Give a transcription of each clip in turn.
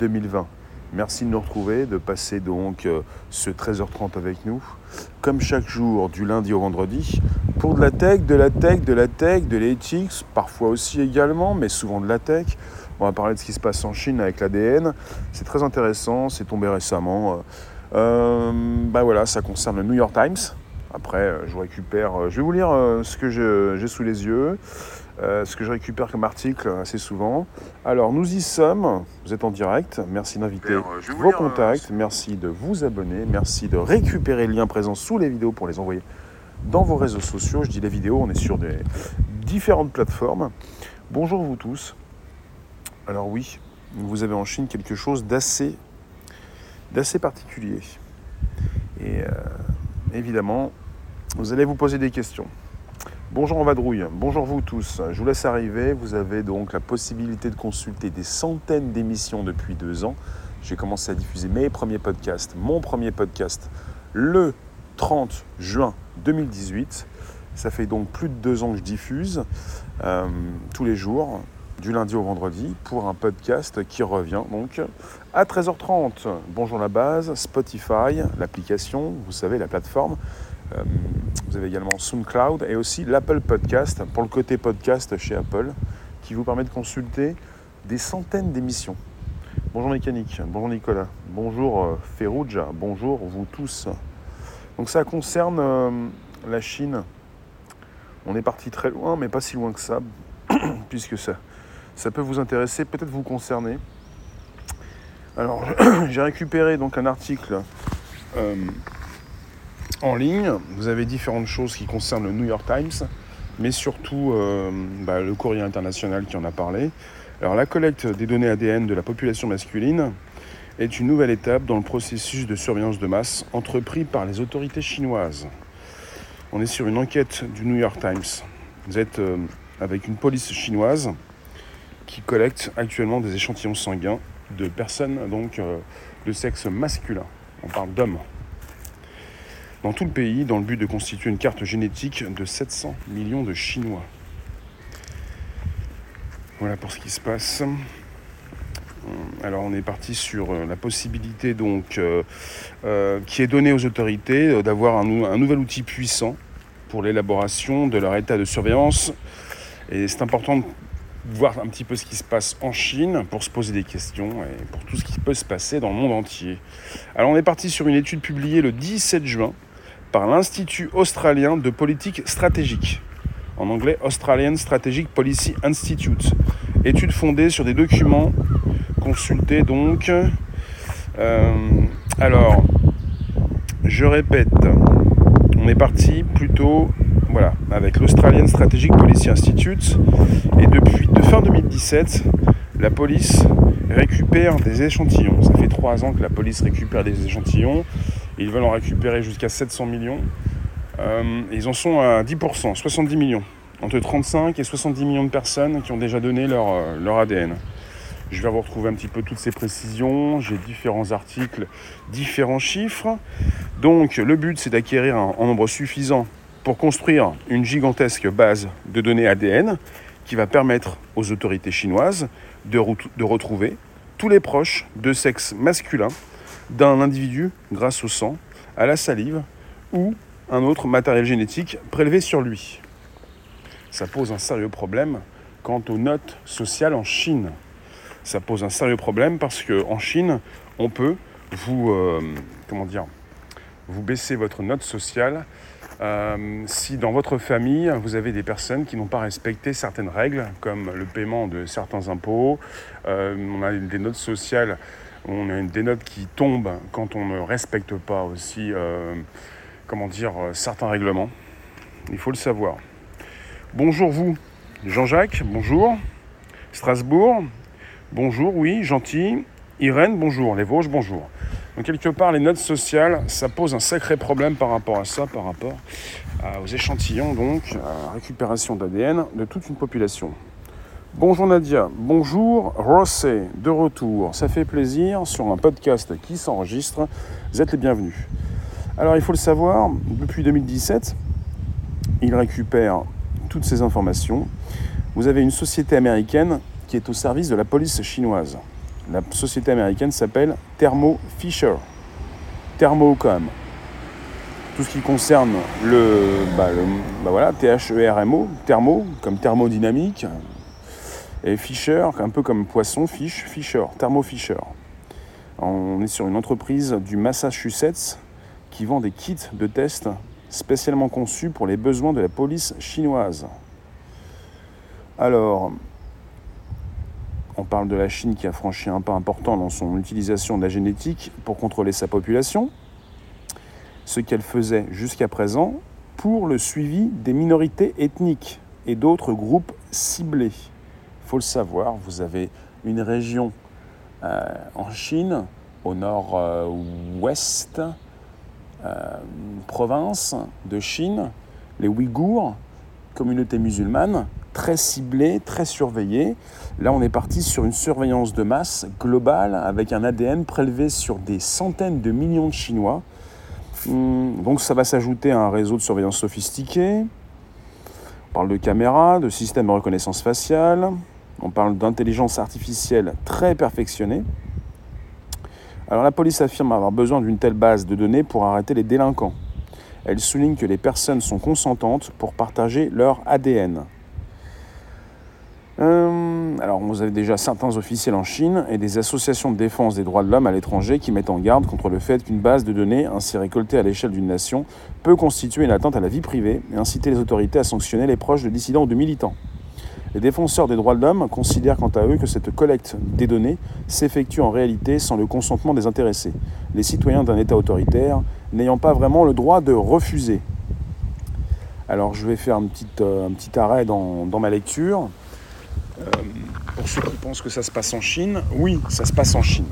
2020. Merci de nous retrouver, de passer donc euh, ce 13h30 avec nous, comme chaque jour, du lundi au vendredi, pour de la tech, de la tech, de la tech, de l'éthique, parfois aussi également, mais souvent de la tech. On va parler de ce qui se passe en Chine avec l'ADN. C'est très intéressant, c'est tombé récemment. Euh, bah voilà, ça concerne le New York Times. Après, euh, je récupère, je vais vous lire ce que j'ai sous les yeux. Euh, ce que je récupère comme article assez souvent. Alors, nous y sommes. Vous êtes en direct. Merci d'inviter euh, vos contacts. Merci de vous abonner. Merci de récupérer les liens présents sous les vidéos pour les envoyer dans vos réseaux sociaux. Je dis les vidéos, on est sur des différentes plateformes. Bonjour vous tous. Alors oui, vous avez en Chine quelque chose d'assez d'assez particulier. Et euh, évidemment, vous allez vous poser des questions. Bonjour en vadrouille, bonjour vous tous. Je vous laisse arriver. Vous avez donc la possibilité de consulter des centaines d'émissions depuis deux ans. J'ai commencé à diffuser mes premiers podcasts, mon premier podcast, le 30 juin 2018. Ça fait donc plus de deux ans que je diffuse euh, tous les jours, du lundi au vendredi, pour un podcast qui revient donc à 13h30. Bonjour la base, Spotify, l'application, vous savez, la plateforme. Euh, vous avez également SoundCloud et aussi l'Apple Podcast pour le côté podcast chez Apple qui vous permet de consulter des centaines d'émissions. Bonjour Mécanique, bonjour Nicolas, bonjour euh, Ferrugia, bonjour vous tous. Donc ça concerne euh, la Chine. On est parti très loin, mais pas si loin que ça, puisque ça, ça peut vous intéresser, peut-être vous concerner. Alors j'ai récupéré donc un article en ligne, vous avez différentes choses qui concernent le New York Times, mais surtout euh, bah, le courrier international qui en a parlé. Alors la collecte des données ADN de la population masculine est une nouvelle étape dans le processus de surveillance de masse entrepris par les autorités chinoises. On est sur une enquête du New York Times. Vous êtes euh, avec une police chinoise qui collecte actuellement des échantillons sanguins de personnes donc euh, de sexe masculin. On parle d'hommes dans tout le pays dans le but de constituer une carte génétique de 700 millions de Chinois. Voilà pour ce qui se passe. Alors on est parti sur euh, la possibilité donc euh, euh, qui est donnée aux autorités d'avoir un, nouvel outil puissant pour l'élaboration de leur état de surveillance. Et c'est important de voir un petit peu ce qui se passe en Chine pour se poser des questions et pour tout ce qui peut se passer dans le monde entier. Alors on est parti sur une étude publiée le 17 juin par l'Institut australien de politique stratégique, en anglais Australian Strategic Policy Institute, étude fondée sur des documents consultés donc. Euh, alors, je répète, on est parti plutôt voilà, avec l'Australian Strategic Policy Institute et depuis de fin 2017, la police récupère des échantillons. Ça fait trois ans que la police récupère des échantillons ils veulent en récupérer jusqu'à 700 millions. Euh, ils en sont à 10%, 70 millions. Entre 35 et 70 millions de personnes qui ont déjà donné leur, euh, leur ADN. Je vais vous retrouver un petit peu toutes ces précisions. J'ai différents articles, différents chiffres. Donc le but c'est d'acquérir un, nombre suffisant pour construire une gigantesque base de données ADN qui va permettre aux autorités chinoises de, de retrouver tous les proches de sexe masculin d'un individu grâce au sang, à la salive ou un autre matériel génétique prélevé sur lui. Ça pose un sérieux problème quant aux notes sociales en Chine. Ça pose un sérieux problème parce qu'en Chine, on peut vous, euh, comment dire, vous baisser votre note sociale euh, si dans votre famille, vous avez des personnes qui n'ont pas respecté certaines règles, comme le paiement de certains impôts, euh, on a des notes sociales on a des notes qui tombent quand on ne respecte pas aussi, euh, comment dire, euh, certains règlements. Il faut le savoir. Bonjour vous, Jean-Jacques, bonjour. Strasbourg, bonjour, oui, gentil. Irène, bonjour. Les Vosges, bonjour. Donc quelque part, les notes sociales, ça pose un sacré problème par rapport à ça, par rapport aux échantillons, donc à la récupération d'ADN de toute une population. Bonjour Nadia, bonjour Rossé, de retour. Ça fait plaisir sur un podcast qui s'enregistre. Vous êtes les bienvenus. Alors il faut le savoir, depuis 2017, il récupère toutes ces informations. Vous avez une société américaine qui est au service de la police chinoise. La société américaine s'appelle Thermo Fisher. Thermo comme tout ce qui concerne le, bah, bah voilà, T-H-E-R-M-O, thermo, comme thermodynamique, et Fisher, un peu comme poisson, fish, Fisher, Thermo Fisher. On est sur une entreprise du Massachusetts qui vend des kits de tests spécialement conçus pour les besoins de la police chinoise. Alors, on parle de la Chine qui a franchi un pas important dans son utilisation de la génétique pour contrôler sa population, ce qu'elle faisait jusqu'à présent pour le suivi des minorités ethniques et d'autres groupes ciblés. Faut le savoir, vous avez une région euh, en Chine, au nord-ouest, euh, province de Chine, les Ouïghours, communauté musulmane, très ciblée, très surveillée. Là, on est parti sur une surveillance de masse globale avec un ADN prélevé sur des centaines de millions de Chinois. Hum, donc ça va s'ajouter à un réseau de surveillance sophistiqué. On parle de caméras, de systèmes de reconnaissance faciale. On parle d'intelligence artificielle très perfectionnée. Alors la police affirme avoir besoin d'une telle base de données pour arrêter les délinquants. Elle souligne que les personnes sont consentantes pour partager leur ADN. Euh, alors, vous avez déjà certains officiels en Chine et des associations de défense des droits de l'homme à l'étranger qui mettent en garde contre le fait qu'une base de données ainsi récoltée à l'échelle d'une nation peut constituer une atteinte à la vie privée et inciter les autorités à sanctionner les proches de dissidents ou de militants. Les défenseurs des droits de l'homme considèrent quant à eux que cette collecte des données s'effectue en réalité sans le consentement des intéressés, les citoyens d'un État autoritaire n'ayant pas vraiment le droit de refuser. Alors je vais faire un petit, euh, arrêt dans, dans ma lecture. Euh, pour ceux qui pensent que ça se passe en Chine, oui, ça se passe en Chine.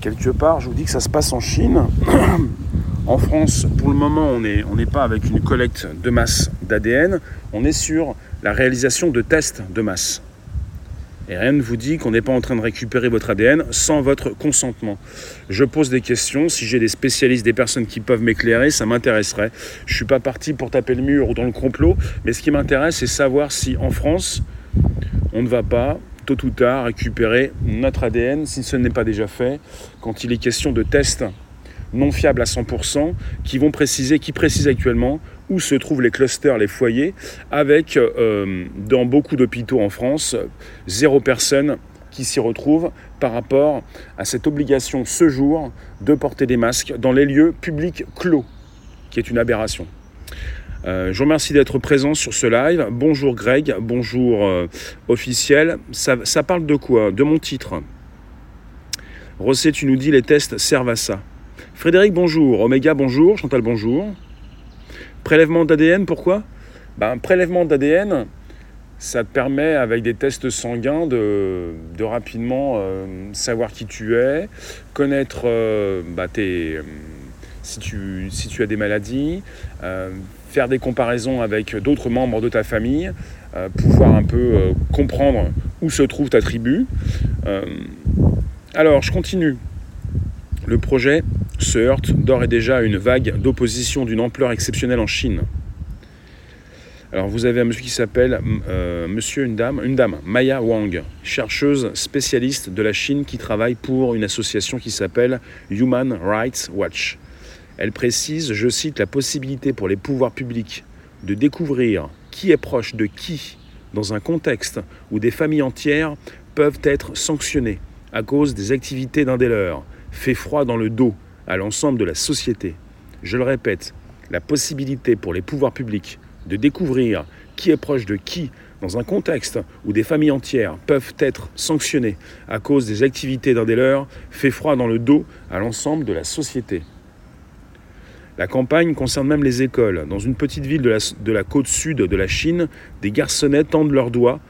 Quelque part, je vous dis que ça se passe en Chine. en France, pour le moment, on n'est pas avec une collecte de masse d'ADN, on est sur la réalisation de tests de masse. Et rien ne vous dit qu'on n'est pas en train de récupérer votre ADN sans votre consentement. Je pose des questions. Si j'ai des spécialistes, des personnes qui peuvent m'éclairer, ça m'intéresserait. Je ne suis pas parti pour taper le mur ou dans le complot, mais ce qui m'intéresse, c'est savoir si en France, on ne va pas, tôt ou tard, récupérer notre ADN, si ce n'est pas déjà fait, quand il est question de tests non fiables à 100%, qui vont préciser, qui précisent actuellement où se trouvent les clusters, les foyers, avec euh, dans beaucoup d'hôpitaux en France, zéro personne qui s'y retrouve par rapport à cette obligation ce jour de porter des masques dans les lieux publics clos, qui est une aberration. Euh, je vous remercie d'être présent sur ce live. Bonjour Greg, bonjour euh, officiel. Ça, parle de quoi? De mon titre. Rosset, tu nous dis les tests servent à ça. Frédéric, bonjour. Oméga, bonjour. Chantal, bonjour. Prélèvement d'ADN, pourquoi? Ben, Prélèvement d'ADN, ça te permet, avec des tests sanguins, de, rapidement euh, savoir qui tu es, connaître euh, bah, euh, si, tu, si, tu, as des maladies, faire des comparaisons avec d'autres membres de ta famille, pouvoir un peu comprendre où se trouve ta tribu. alors, je continue. Le projet se heurte d'ores et déjà à une vague d'opposition d'une ampleur exceptionnelle en Chine. Alors vous avez un monsieur qui s'appelle euh, monsieur une dame, une dame, Maya Wang, chercheuse spécialiste de la Chine qui travaille pour une association qui s'appelle Human Rights Watch. Elle précise, je cite, la possibilité pour les pouvoirs publics de découvrir qui est proche de qui dans un contexte où des familles entières peuvent être sanctionnées à cause des activités d'un des leurs, fait froid dans le dos à l'ensemble de la société. Je le répète, la possibilité pour les pouvoirs publics de découvrir qui est proche de qui dans un contexte où des familles entières peuvent être sanctionnées à cause des activités d'un des leurs fait froid dans le dos à l'ensemble de la société. La campagne concerne même les écoles. Dans une petite ville de la, côte sud de la Chine, des garçonnets tendent leurs doigts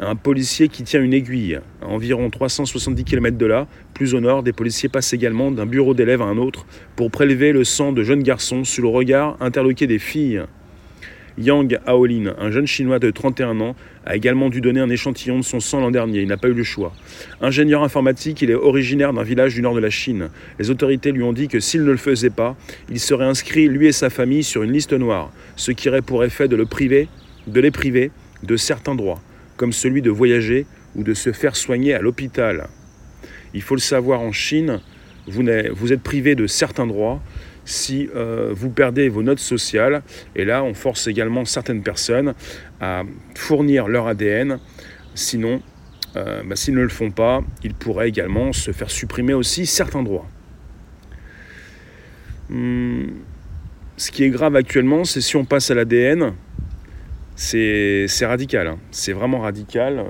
un policier qui tient une aiguille à environ 370 km de là. Plus au nord, des policiers passent également d'un bureau d'élèves à un autre pour prélever le sang de jeunes garçons sous le regard interloqué des filles. Yang Aolin, un jeune chinois de 31 ans, a également dû donner un échantillon de son sang l'an dernier. Il n'a pas eu le choix. Ingénieur informatique, il est originaire d'un village du nord de la Chine. Les autorités lui ont dit que s'il ne le faisait pas, il serait inscrit, lui et sa famille, sur une liste noire, ce qui aurait pour effet de le priver, de les priver de certains droits comme celui de voyager ou de se faire soigner à l'hôpital. Il faut le savoir en Chine, vous, êtes privé de certains droits si euh, vous perdez vos notes sociales. Et là, on force également certaines personnes à fournir leur ADN. Sinon, euh, bah, s'ils ne le font pas, ils pourraient également se faire supprimer aussi certains droits. Hum, ce qui est grave actuellement, c'est si on passe à l'ADN, c'est radical. Hein. C'est vraiment radical. Euh,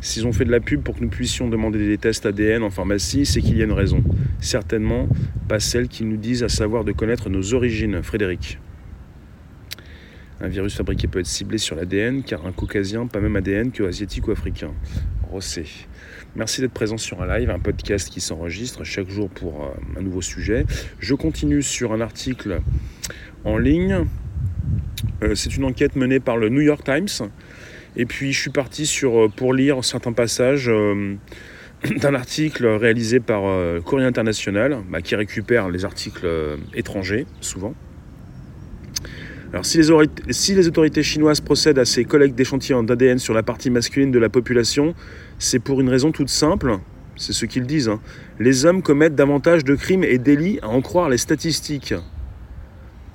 s'ils ont fait de la pub pour que nous puissions demander des tests ADN en pharmacie, c'est qu'il y a une raison. Certainement pas celle qu'ils nous disent à savoir de connaître nos origines, Frédéric. Un virus fabriqué peut être ciblé sur l'ADN, car un caucasien, pas même ADN que asiatique ou africain. Rossé. Merci d'être présent sur un live, un podcast qui s'enregistre chaque jour pour euh, un nouveau sujet. Je continue sur un article en ligne. Euh, c'est une enquête menée par le New York Times et puis je suis parti euh, pour lire certains passages euh, d'un article réalisé par Courrier International, bah, qui récupère les articles étrangers, souvent. Alors, si les, si les, autorités chinoises procèdent à ces collectes d'échantillons d'ADN sur la partie masculine de la population, c'est pour une raison toute simple, c'est ce qu'ils disent. Hein. Les hommes commettent davantage de crimes et délits à en croire les statistiques.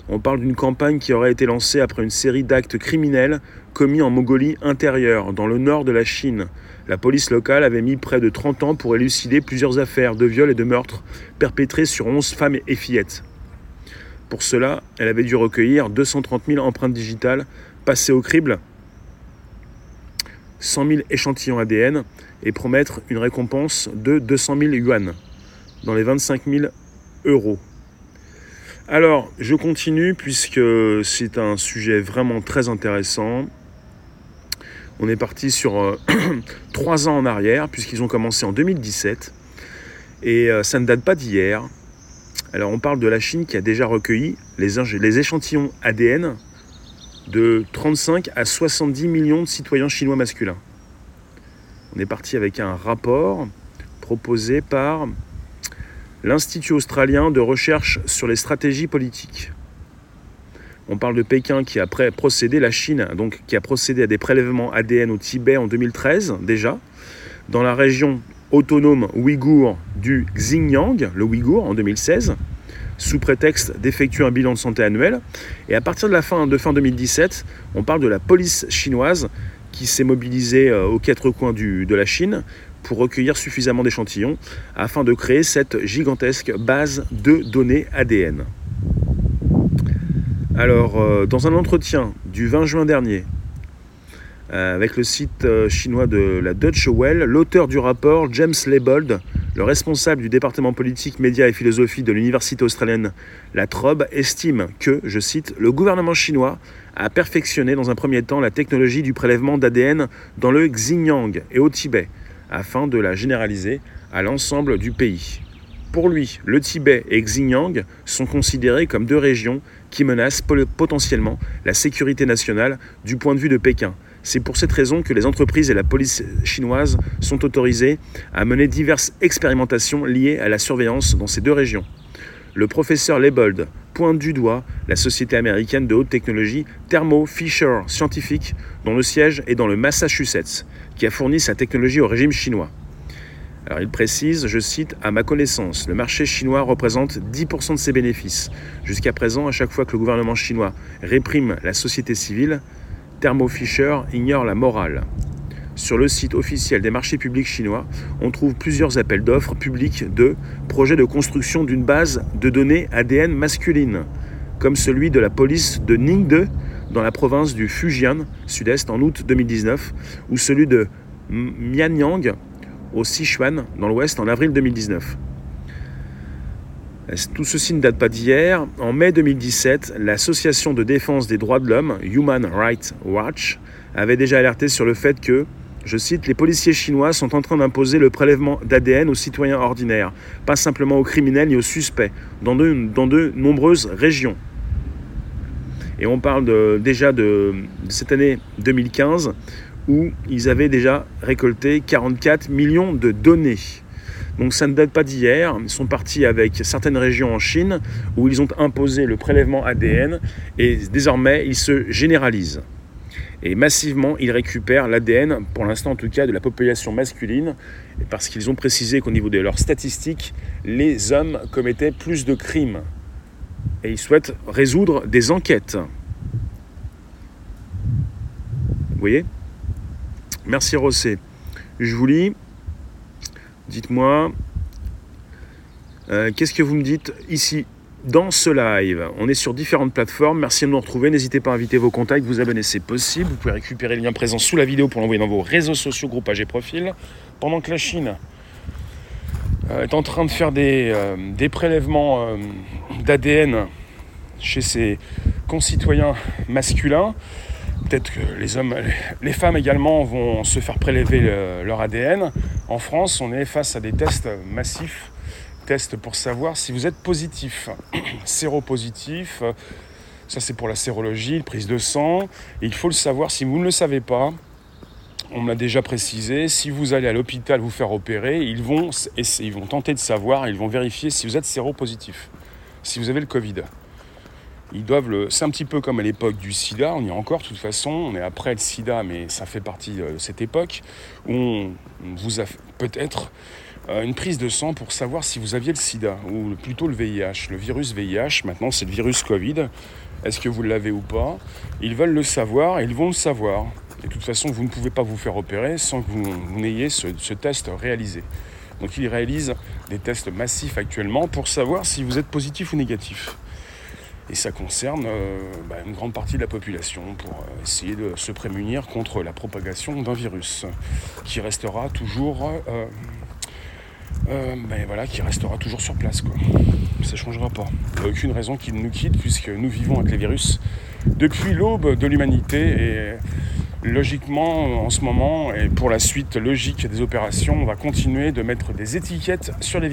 On parle d'une campagne qui aurait été lancée après une série d'actes criminels commis en Mongolie intérieure, dans le nord de la Chine. La police locale avait mis près de 30 ans pour élucider plusieurs affaires de viol et de meurtre perpétrées sur 11 femmes et fillettes. Pour cela, elle avait dû recueillir 230 000 empreintes digitales, passer au crible 100 000 échantillons ADN et promettre une récompense de 200 000 yuan, dans les 25 000 euros. Alors, je continue puisque c'est un sujet vraiment très intéressant. On est parti sur euh, trois ans en arrière, puisqu'ils ont commencé en 2017. Et euh, ça ne date pas d'hier. Alors, on parle de la Chine qui a déjà recueilli les, les échantillons ADN de 35 à 70 millions de citoyens chinois masculins. On est parti avec un rapport proposé par l'Institut australien de recherche sur les stratégies politiques. On parle de Pékin qui a procédé, la Chine donc qui a procédé à des prélèvements ADN au Tibet en 2013 déjà, dans la région autonome ouïghour du Xinjiang, le Ouïghour, en 2016, sous prétexte d'effectuer un bilan de santé annuel. Et à partir de la fin de fin 2017, on parle de la police chinoise qui s'est mobilisée euh, aux quatre coins de la Chine pour recueillir suffisamment d'échantillons afin de créer cette gigantesque base de données ADN. Alors, euh, dans un entretien du 20 juin dernier, euh, avec le site euh, chinois de la Deutsche Welle, l'auteur du rapport, James Lebold, le responsable du département politique, médias et philosophie de l'université australienne La Trobe, estime que, je cite, le gouvernement chinois a perfectionné dans un premier temps la technologie du prélèvement d'ADN dans le Xinjiang et au Tibet, afin de la généraliser à l'ensemble du pays. Pour lui, le Tibet et Xinjiang sont considérés comme deux régions qui menacent potentiellement la sécurité nationale du point de vue de Pékin. C'est pour cette raison que les entreprises et la police chinoise sont autorisées à mener diverses expérimentations liées à la surveillance dans ces deux régions. Le professeur Lebold pointe du doigt la société américaine de haute technologie Thermo Fisher Scientific, dont le siège est dans le Massachusetts, qui a fourni sa technologie au régime chinois. Alors il précise, je cite, À ma connaissance, le marché chinois représente 10% de ses bénéfices. Jusqu'à présent, à chaque fois que le gouvernement chinois réprime la société civile, Thermo Fisher ignore la morale. Sur le site officiel des marchés publics chinois, on trouve plusieurs appels d'offres publics de projets de construction d'une base de données ADN masculine, comme celui de la police de Ningde dans la province du Fujian sud-est en août 2019, ou celui de Mianyang au Sichuan dans l'ouest en avril 2019. Tout ceci ne date pas d'hier? En mai 2017, l'association de défense des droits de l'homme, Human Rights Watch, avait déjà alerté sur le fait que, je cite, les policiers chinois sont en train d'imposer le prélèvement d'ADN aux citoyens ordinaires, pas simplement aux criminels ni aux suspects, dans de, dans de nombreuses régions. Et on parle déjà de, cette année 2015 où ils avaient déjà récolté 44 millions de données. Donc ça ne date pas d'hier. Ils sont partis avec certaines régions en Chine où ils ont imposé le prélèvement ADN et désormais ils se généralisent. Et massivement, ils récupèrent l'ADN, pour l'instant en tout cas, de la population masculine, parce qu'ils ont précisé qu'au niveau de leurs statistiques, les hommes commettaient plus de crimes. Et ils souhaitent résoudre des enquêtes. Vous voyez? Merci Rossé. Je vous lis. Dites-moi, euh, qu'est-ce que vous me dites ici dans ce live? On est sur différentes plateformes. Merci de nous retrouver. N'hésitez pas à inviter vos contacts, vous abonner, c'est possible. Vous pouvez récupérer le lien présent sous la vidéo pour l'envoyer dans vos réseaux sociaux, groupages et profils. Pendant que la Chine est en train de faire des, euh, prélèvements euh, d'ADN chez ses concitoyens masculins, peut-être que les hommes, les femmes également vont se faire prélever leur ADN. En France, on est face à des tests massifs test pour savoir si vous êtes positif. Séropositif, ça c'est pour la sérologie, prise de sang. il faut le savoir si vous ne le savez pas. On me l'a déjà précisé, si vous allez à l'hôpital vous faire opérer, ils vont, ils vont tenter de savoir, ils vont vérifier si vous êtes séropositif, si vous avez le Covid. Ils doivent le. C'est un petit peu comme à l'époque du sida, on y est encore de toute façon, on est après le sida, mais ça fait partie de cette époque où on vous a peut-être euh, une prise de sang pour savoir si vous aviez le sida, ou plutôt le VIH. Le virus VIH, maintenant c'est le virus Covid. Est-ce que vous l'avez ou pas? Ils veulent le savoir et ils vont le savoir. Et de toute façon, vous ne pouvez pas vous faire opérer sans que vous, n'ayez ce, test réalisé. Donc ils réalisent des tests massifs actuellement pour savoir si vous êtes positif ou négatif. Et ça concerne euh, bah, une grande partie de la population pour euh, essayer de se prémunir contre la propagation d'un virus qui restera toujours euh, ben voilà, qui restera toujours sur place. Ça ne changera pas. Il n'y a aucune raison qu'il nous quitte puisque nous vivons avec les virus depuis l'aube de l'humanité et logiquement en ce moment et pour la suite logique des opérations, on va continuer de mettre des étiquettes sur les.